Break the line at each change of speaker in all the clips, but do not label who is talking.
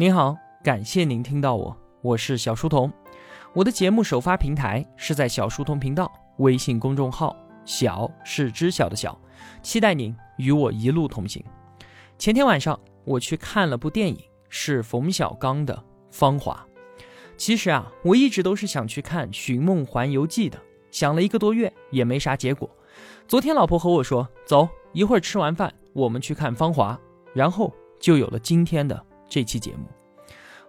您好，感谢您听到我，我是小书童。我的节目首发平台是在小书童频道微信公众号，小是知晓的小，期待您与我一路同行。前天晚上我去看了部电影，是冯小刚的《芳华》。其实啊，我一直都是想去看《寻梦环游记》的，想了一个多月也没啥结果。昨天老婆和我说，走，一会儿吃完饭我们去看《芳华》，然后就有了今天的。这期节目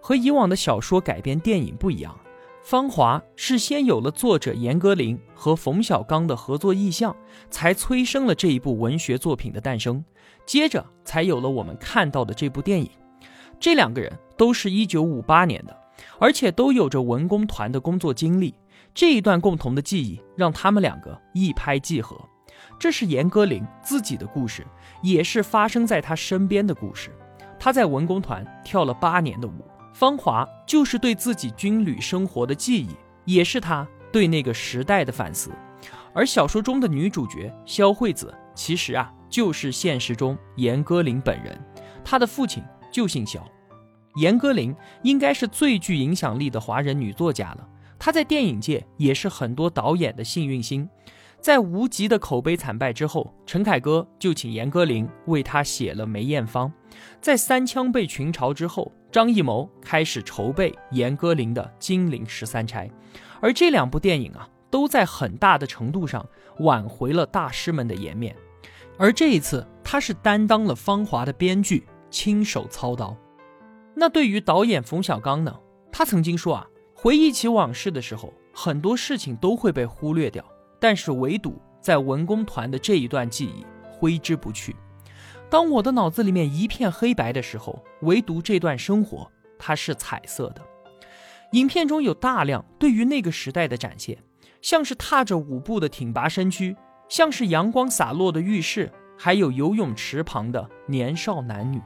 和以往的小说改编电影不一样，《芳华》是先有了作者严歌苓和冯小刚的合作意向，才催生了这一部文学作品的诞生，接着才有了我们看到的这部电影。这两个人都是一九五八年的，而且都有着文工团的工作经历，这一段共同的记忆让他们两个一拍即合。这是严歌苓自己的故事，也是发生在他身边的故事。他在文工团跳了八年的舞，《芳华》就是对自己军旅生活的记忆，也是他对那个时代的反思。而小说中的女主角肖惠子，其实啊就是现实中严歌苓本人，她的父亲就姓肖。严歌苓应该是最具影响力的华人女作家了，她在电影界也是很多导演的幸运星。在《无极》的口碑惨败之后，陈凯歌就请严歌苓为他写了梅艳芳。在《三枪》被群嘲之后，张艺谋开始筹备严歌苓的《金陵十三钗》，而这两部电影啊，都在很大的程度上挽回了大师们的颜面。而这一次，他是担当了《芳华》的编剧，亲手操刀。那对于导演冯小刚呢？他曾经说啊，回忆起往事的时候，很多事情都会被忽略掉。但是唯独在文工团的这一段记忆挥之不去。当我的脑子里面一片黑白的时候，唯独这段生活它是彩色的。影片中有大量对于那个时代的展现，像是踏着舞步的挺拔身躯，像是阳光洒落的浴室，还有游泳池旁的年少男女。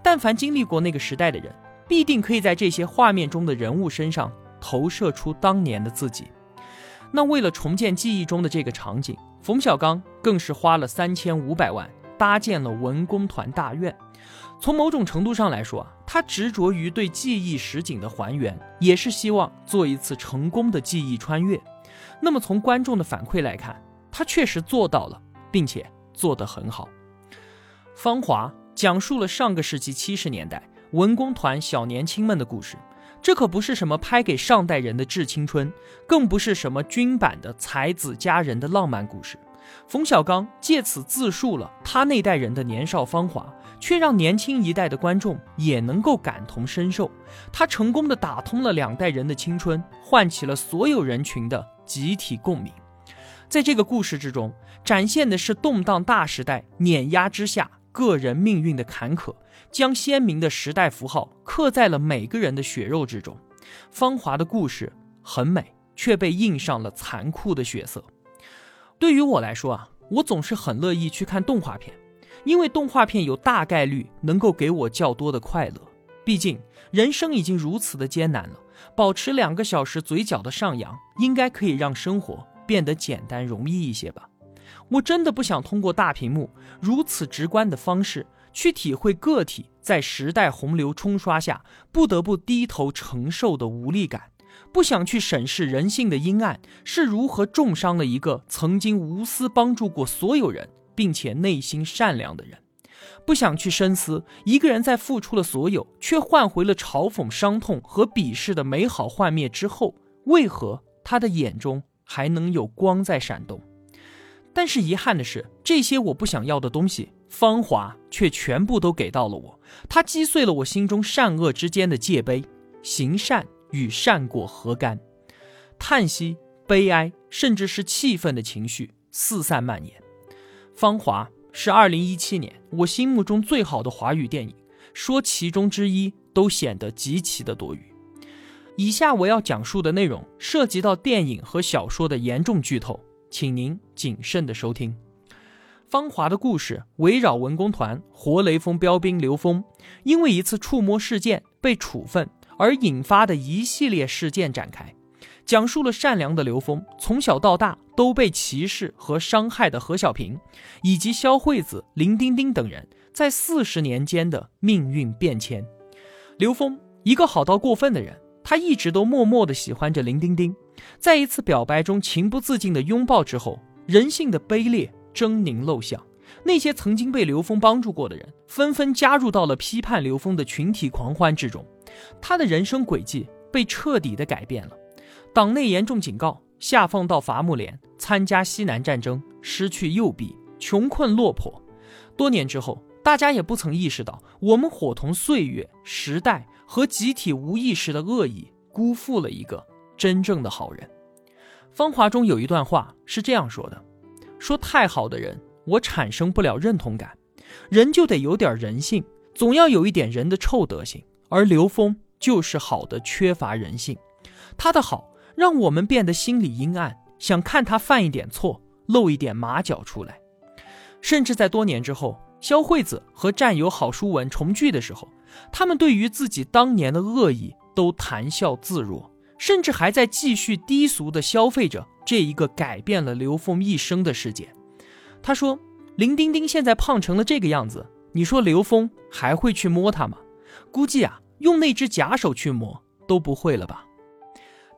但凡经历过那个时代的人，必定可以在这些画面中的人物身上投射出当年的自己。那为了重建记忆中的这个场景，冯小刚更是花了三千五百万搭建了文工团大院。从某种程度上来说啊，他执着于对记忆实景的还原，也是希望做一次成功的记忆穿越。那么从观众的反馈来看，他确实做到了，并且做得很好。《芳华》讲述了上个世纪七十年代文工团小年轻们的故事。这可不是什么拍给上代人的致青春，更不是什么军版的才子佳人的浪漫故事。冯小刚借此自述了他那代人的年少芳华，却让年轻一代的观众也能够感同身受。他成功的打通了两代人的青春，唤起了所有人群的集体共鸣。在这个故事之中，展现的是动荡大时代碾压之下个人命运的坎坷。将鲜明的时代符号刻在了每个人的血肉之中。芳华的故事很美，却被印上了残酷的血色。对于我来说啊，我总是很乐意去看动画片，因为动画片有大概率能够给我较多的快乐。毕竟人生已经如此的艰难了，保持两个小时嘴角的上扬，应该可以让生活变得简单容易一些吧。我真的不想通过大屏幕如此直观的方式。去体会个体在时代洪流冲刷下不得不低头承受的无力感，不想去审视人性的阴暗是如何重伤了一个曾经无私帮助过所有人并且内心善良的人，不想去深思一个人在付出了所有却换回了嘲讽、伤痛和鄙视的美好幻灭之后，为何他的眼中还能有光在闪动？但是遗憾的是，这些我不想要的东西。芳华却全部都给到了我，它击碎了我心中善恶之间的界碑，行善与善果何干？叹息、悲哀，甚至是气愤的情绪四散蔓延。芳华是二零一七年我心目中最好的华语电影，说其中之一都显得极其的多余。以下我要讲述的内容涉及到电影和小说的严重剧透，请您谨慎的收听。芳华的故事围绕文工团活雷锋标兵刘峰，因为一次触摸事件被处分而引发的一系列事件展开，讲述了善良的刘峰从小到大都被歧视和伤害的何小平，以及肖惠子、林丁丁等人在四十年间的命运变迁。刘峰，一个好到过分的人，他一直都默默地喜欢着林丁丁。在一次表白中情不自禁的拥抱之后，人性的卑劣狰狞露相。那些曾经被刘峰帮助过的人，纷纷加入到了批判刘峰的群体狂欢之中。他的人生轨迹被彻底的改变了。党内严重警告，下放到伐木连参加西南战争，失去右臂，穷困落魄。多年之后。大家也不曾意识到，我们伙同岁月、时代和集体无意识的恶意，辜负了一个真正的好人。芳华中有一段话是这样说的：“说太好的人，我产生不了认同感。人就得有点人性，总要有一点人的臭德行。而刘峰就是好的，缺乏人性。他的好让我们变得心里阴暗，想看他犯一点错，露一点马脚出来。甚至在多年之后。”肖惠子和战友郝书文重聚的时候，他们对于自己当年的恶意都谈笑自若，甚至还在继续低俗的消费着这一个改变了刘峰一生的事件。他说：“林丁丁现在胖成了这个样子，你说刘峰还会去摸她吗？估计啊，用那只假手去磨都不会了吧。”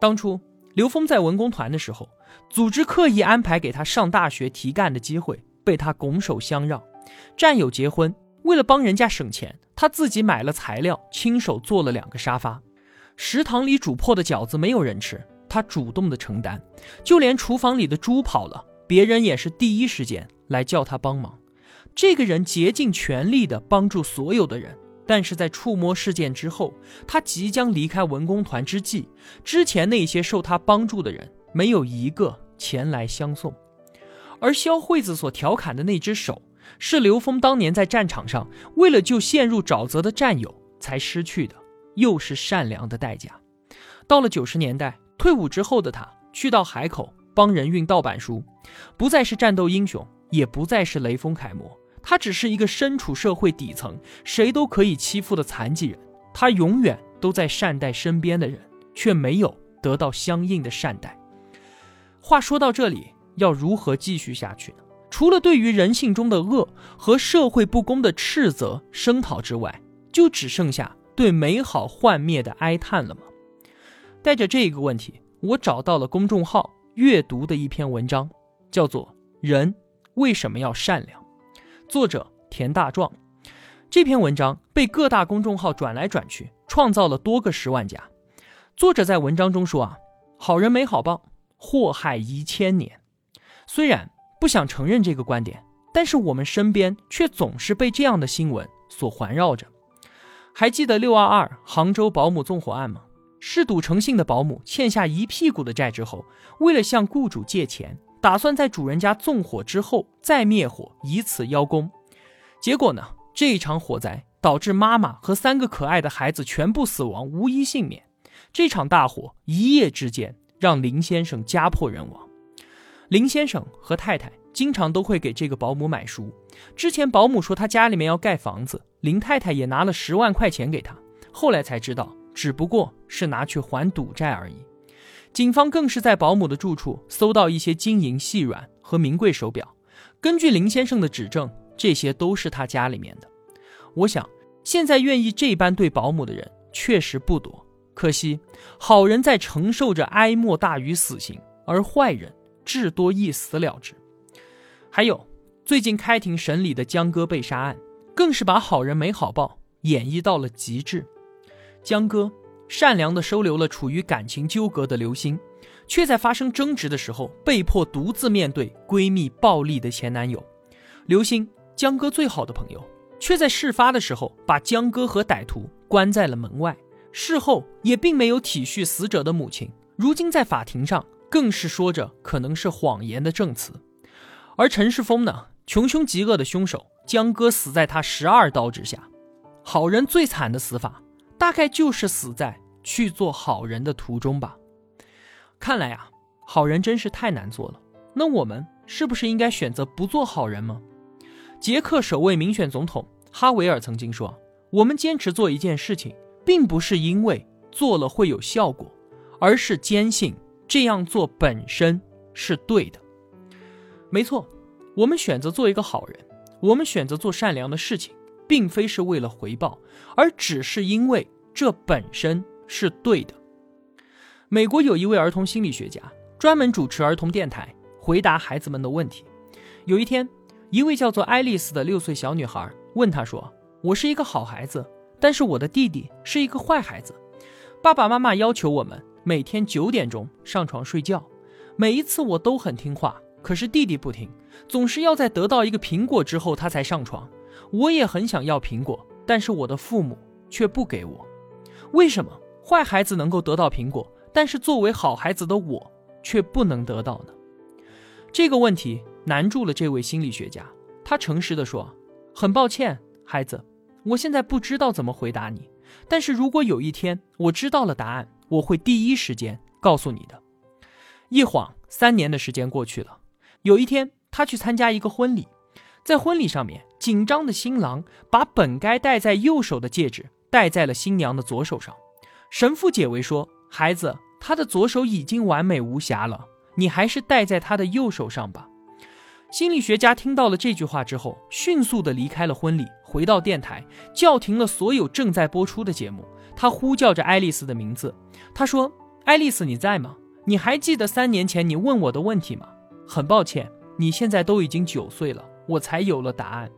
当初刘峰在文工团的时候，组织刻意安排给他上大学提干的机会，被他拱手相让。战友结婚，为了帮人家省钱，他自己买了材料，亲手做了两个沙发。食堂里煮破的饺子没有人吃，他主动的承担。就连厨房里的猪跑了，别人也是第一时间来叫他帮忙。这个人竭尽全力的帮助所有的人，但是在触摸事件之后，他即将离开文工团之际，之前那些受他帮助的人没有一个前来相送，而肖惠子所调侃的那只手。是刘峰当年在战场上为了救陷入沼泽的战友才失去的，又是善良的代价。到了九十年代，退伍之后的他去到海口帮人运盗版书，不再是战斗英雄，也不再是雷锋楷模，他只是一个身处社会底层、谁都可以欺负的残疾人。他永远都在善待身边的人，却没有得到相应的善待。话说到这里，要如何继续下去呢？除了对于人性中的恶和社会不公的斥责声讨之外，就只剩下对美好幻灭的哀叹了吗？带着这个问题，我找到了公众号阅读的一篇文章，叫做《人为什么要善良》，作者田大壮。这篇文章被各大公众号转来转去，创造了多个十万加。作者在文章中说啊，好人没好报，祸害一千年。虽然。不想承认这个观点，但是我们身边却总是被这样的新闻所环绕着。还记得六二二杭州保姆纵火案吗？嗜赌成性的保姆欠下一屁股的债之后，为了向雇主借钱，打算在主人家纵火之后再灭火，以此邀功。结果呢，这一场火灾导致妈妈和三个可爱的孩子全部死亡，无一幸免。这场大火一夜之间让林先生家破人亡。林先生和太太经常都会给这个保姆买书。之前保姆说他家里面要盖房子，林太太也拿了十万块钱给他。后来才知道，只不过是拿去还赌债而已。警方更是在保姆的住处搜到一些金银细软和名贵手表。根据林先生的指证，这些都是他家里面的。我想，现在愿意这般对保姆的人确实不多。可惜，好人在承受着哀莫大于死刑，而坏人。至多一死了之。还有，最近开庭审理的江歌被杀案，更是把好人没好报演绎到了极致。江歌善良的收留了处于感情纠葛的刘星，却在发生争执的时候被迫独自面对闺蜜暴力的前男友。刘星，江歌最好的朋友，却在事发的时候把江歌和歹徒关在了门外，事后也并没有体恤死者的母亲。如今在法庭上。更是说着可能是谎言的证词，而陈世峰呢，穷凶极恶的凶手江歌死在他十二刀之下，好人最惨的死法，大概就是死在去做好人的途中吧。看来啊，好人真是太难做了。那我们是不是应该选择不做好人吗？捷克首位民选总统哈维尔曾经说：“我们坚持做一件事情，并不是因为做了会有效果，而是坚信。”这样做本身是对的，没错。我们选择做一个好人，我们选择做善良的事情，并非是为了回报，而只是因为这本身是对的。美国有一位儿童心理学家，专门主持儿童电台，回答孩子们的问题。有一天，一位叫做爱丽丝的六岁小女孩问他说：“我是一个好孩子，但是我的弟弟是一个坏孩子。爸爸妈妈要求我们每天九点钟上床睡觉，每一次我都很听话，可是弟弟不听，总是要在得到一个苹果之后他才上床。我也很想要苹果，但是我的父母却不给我。为什么坏孩子能够得到苹果？”但是作为好孩子的我，却不能得到呢？这个问题难住了这位心理学家。他诚实地说：“很抱歉，孩子，我现在不知道怎么回答你。但是如果有一天我知道了答案，我会第一时间告诉你的。”一晃三年的时间过去了。有一天，他去参加一个婚礼，在婚礼上面，紧张的新郎把本该戴在右手的戒指戴在了新娘的左手上。神父解围说：“孩子。”他的左手已经完美无瑕了，你还是戴在他的右手上吧。心理学家听到了这句话之后，迅速的离开了婚礼，回到电台，叫停了所有正在播出的节目。他呼叫着爱丽丝的名字，他说：“爱丽丝，你在吗？你还记得三年前你问我的问题吗？很抱歉，你现在都已经九岁了，我才有了答案。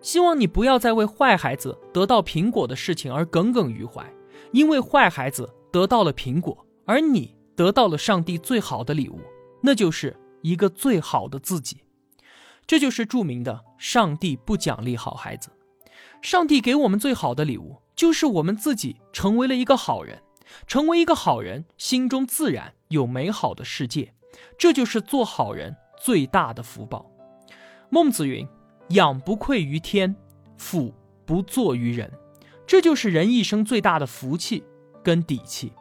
希望你不要再为坏孩子得到苹果的事情而耿耿于怀，因为坏孩子得到了苹果。”而你得到了上帝最好的礼物，那就是一个最好的自己。这就是著名的“上帝不奖励好孩子”。上帝给我们最好的礼物，就是我们自己成为了一个好人。成为一个好人，心中自然有美好的世界。这就是做好人最大的福报。孟子云：“养不愧于天，俯不作于人。”这就是人一生最大的福气跟底气。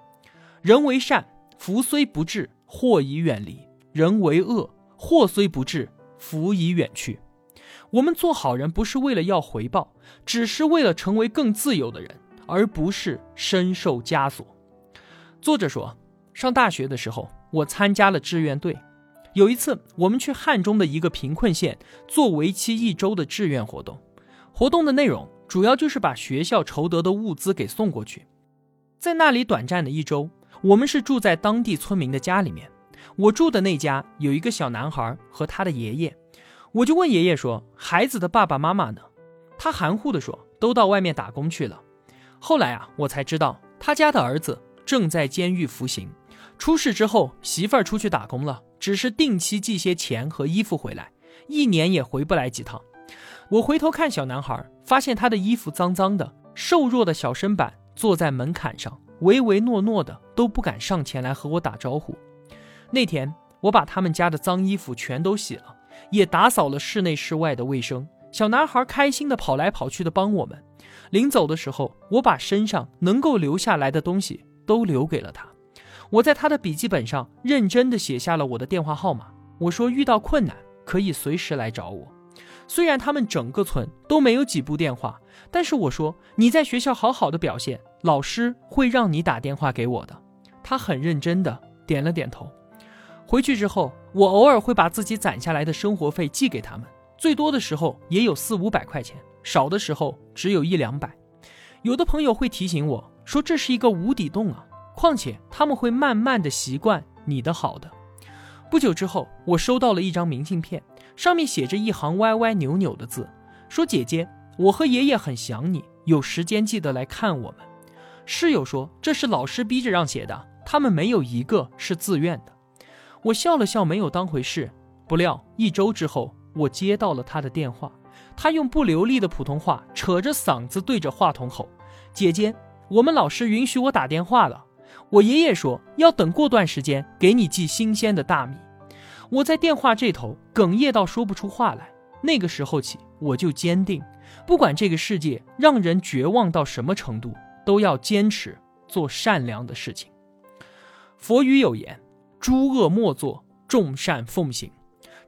人为善，福虽不至，祸已远离；人为恶，祸虽不至，福已远去。我们做好人，不是为了要回报，只是为了成为更自由的人，而不是深受枷锁。作者说，上大学的时候，我参加了志愿队。有一次，我们去汉中的一个贫困县做为期一周的志愿活动，活动的内容主要就是把学校筹得的物资给送过去。在那里短暂的一周。我们是住在当地村民的家里面，我住的那家有一个小男孩和他的爷爷，我就问爷爷说：“孩子的爸爸妈妈呢？”他含糊的说：“都到外面打工去了。”后来啊，我才知道他家的儿子正在监狱服刑，出事之后媳妇儿出去打工了，只是定期寄些钱和衣服回来，一年也回不来几趟。我回头看小男孩，发现他的衣服脏脏的，瘦弱的小身板坐在门槛上。唯唯诺诺的都不敢上前来和我打招呼。那天我把他们家的脏衣服全都洗了，也打扫了室内室外的卫生。小男孩开心的跑来跑去的帮我们。临走的时候，我把身上能够留下来的东西都留给了他。我在他的笔记本上认真的写下了我的电话号码。我说遇到困难可以随时来找我。虽然他们整个村都没有几部电话，但是我说你在学校好好的表现。老师会让你打电话给我的，他很认真的点了点头。回去之后，我偶尔会把自己攒下来的生活费寄给他们，最多的时候也有四五百块钱，少的时候只有一两百。有的朋友会提醒我说这是一个无底洞啊，况且他们会慢慢的习惯你的好的。不久之后，我收到了一张明信片，上面写着一行歪歪扭扭的字，说姐姐，我和爷爷很想你，有时间记得来看我们。室友说：“这是老师逼着让写的，他们没有一个是自愿的。”我笑了笑，没有当回事。不料一周之后，我接到了他的电话，他用不流利的普通话，扯着嗓子对着话筒吼：“姐姐，我们老师允许我打电话了。我爷爷说要等过段时间给你寄新鲜的大米。”我在电话这头哽咽到说不出话来。那个时候起，我就坚定，不管这个世界让人绝望到什么程度。都要坚持做善良的事情。佛语有言：“诸恶莫作，众善奉行。”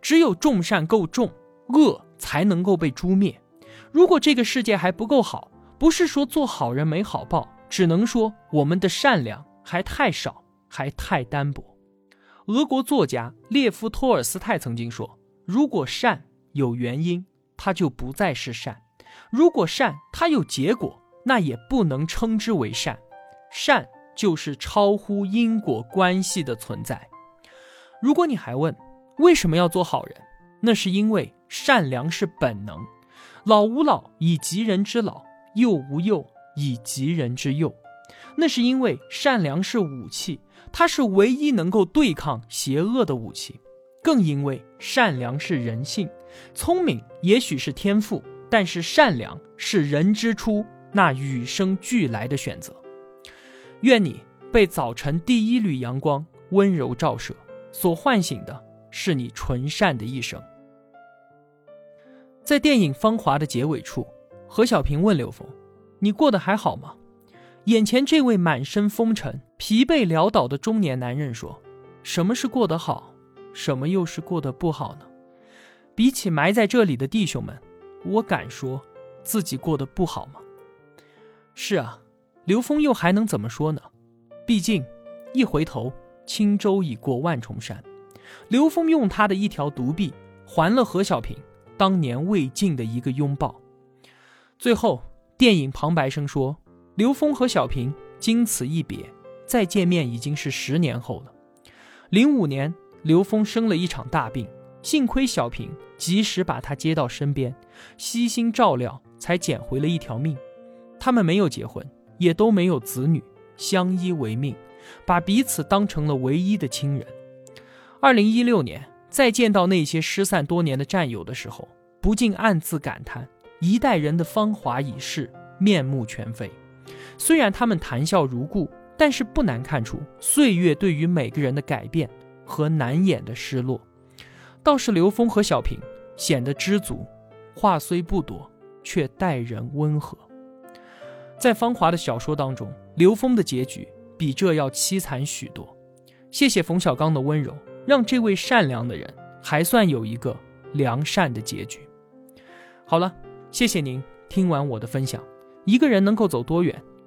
只有众善够重，恶才能够被诛灭。如果这个世界还不够好，不是说做好人没好报，只能说我们的善良还太少，还太单薄。俄国作家列夫·托尔斯泰曾经说：“如果善有原因，它就不再是善；如果善它有结果。”那也不能称之为善，善就是超乎因果关系的存在。如果你还问为什么要做好人，那是因为善良是本能。老吾老以及人之老，幼吾幼以及人之幼。那是因为善良是武器，它是唯一能够对抗邪恶的武器。更因为善良是人性，聪明也许是天赋，但是善良是人之初那与生俱来的选择。愿你被早晨第一缕阳光温柔照射，所唤醒的是你纯善的一生。在电影《芳华》的结尾处，何小平问刘峰：“你过得还好吗？”眼前这位满身风尘、疲惫潦倒的中年男人说：“什么是过得好？什么又是过得不好呢？比起埋在这里的弟兄们，我敢说，自己过得不好吗？”是啊，刘峰又还能怎么说呢？毕竟，一回头，轻舟已过万重山。刘峰用他的一条独臂还了何小平当年未尽的一个拥抱。最后，电影旁白声说。刘峰和小平经此一别，再见面已经是十年后了。零五年，刘峰生了一场大病，幸亏小平及时把他接到身边，悉心照料，才捡回了一条命。他们没有结婚，也都没有子女，相依为命，把彼此当成了唯一的亲人。二零一六年，再见到那些失散多年的战友的时候，不禁暗自感叹：一代人的芳华已逝，面目全非。虽然他们谈笑如故，但是不难看出岁月对于每个人的改变和难掩的失落。倒是刘峰和小平显得知足，话虽不多，却待人温和。在芳华的小说当中，刘峰的结局比这要凄惨许多。谢谢冯小刚的温柔，让这位善良的人还算有一个良善的结局。好了，谢谢您听完我的分享。一个人能够走多远？